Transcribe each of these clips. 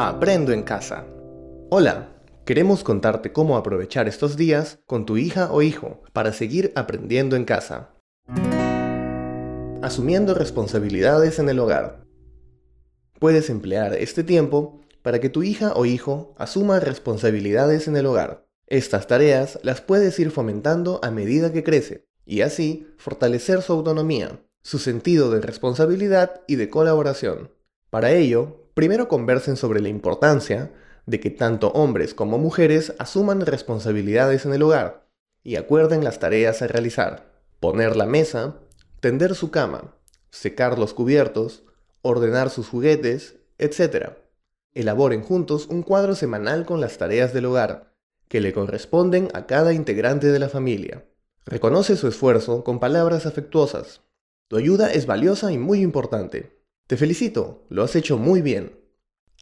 Aprendo en casa. Hola, queremos contarte cómo aprovechar estos días con tu hija o hijo para seguir aprendiendo en casa. Asumiendo responsabilidades en el hogar. Puedes emplear este tiempo para que tu hija o hijo asuma responsabilidades en el hogar. Estas tareas las puedes ir fomentando a medida que crece y así fortalecer su autonomía, su sentido de responsabilidad y de colaboración. Para ello, primero conversen sobre la importancia de que tanto hombres como mujeres asuman responsabilidades en el hogar y acuerden las tareas a realizar. Poner la mesa, tender su cama, secar los cubiertos, ordenar sus juguetes, etc. Elaboren juntos un cuadro semanal con las tareas del hogar, que le corresponden a cada integrante de la familia. Reconoce su esfuerzo con palabras afectuosas. Tu ayuda es valiosa y muy importante. Te felicito, lo has hecho muy bien.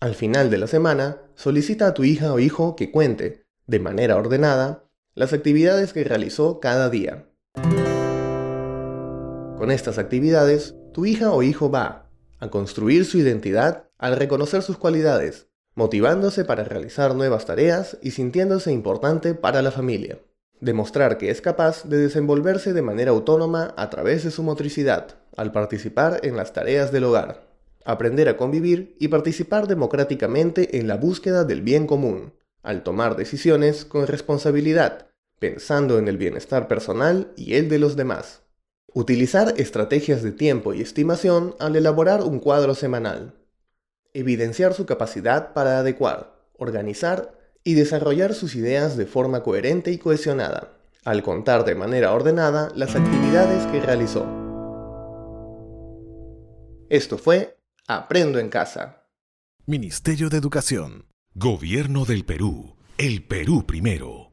Al final de la semana, solicita a tu hija o hijo que cuente, de manera ordenada, las actividades que realizó cada día. Con estas actividades, tu hija o hijo va a construir su identidad al reconocer sus cualidades, motivándose para realizar nuevas tareas y sintiéndose importante para la familia. Demostrar que es capaz de desenvolverse de manera autónoma a través de su motricidad, al participar en las tareas del hogar. Aprender a convivir y participar democráticamente en la búsqueda del bien común, al tomar decisiones con responsabilidad, pensando en el bienestar personal y el de los demás. Utilizar estrategias de tiempo y estimación al elaborar un cuadro semanal. Evidenciar su capacidad para adecuar, organizar y desarrollar sus ideas de forma coherente y cohesionada, al contar de manera ordenada las actividades que realizó. Esto fue Aprendo en Casa. Ministerio de Educación. Gobierno del Perú. El Perú primero.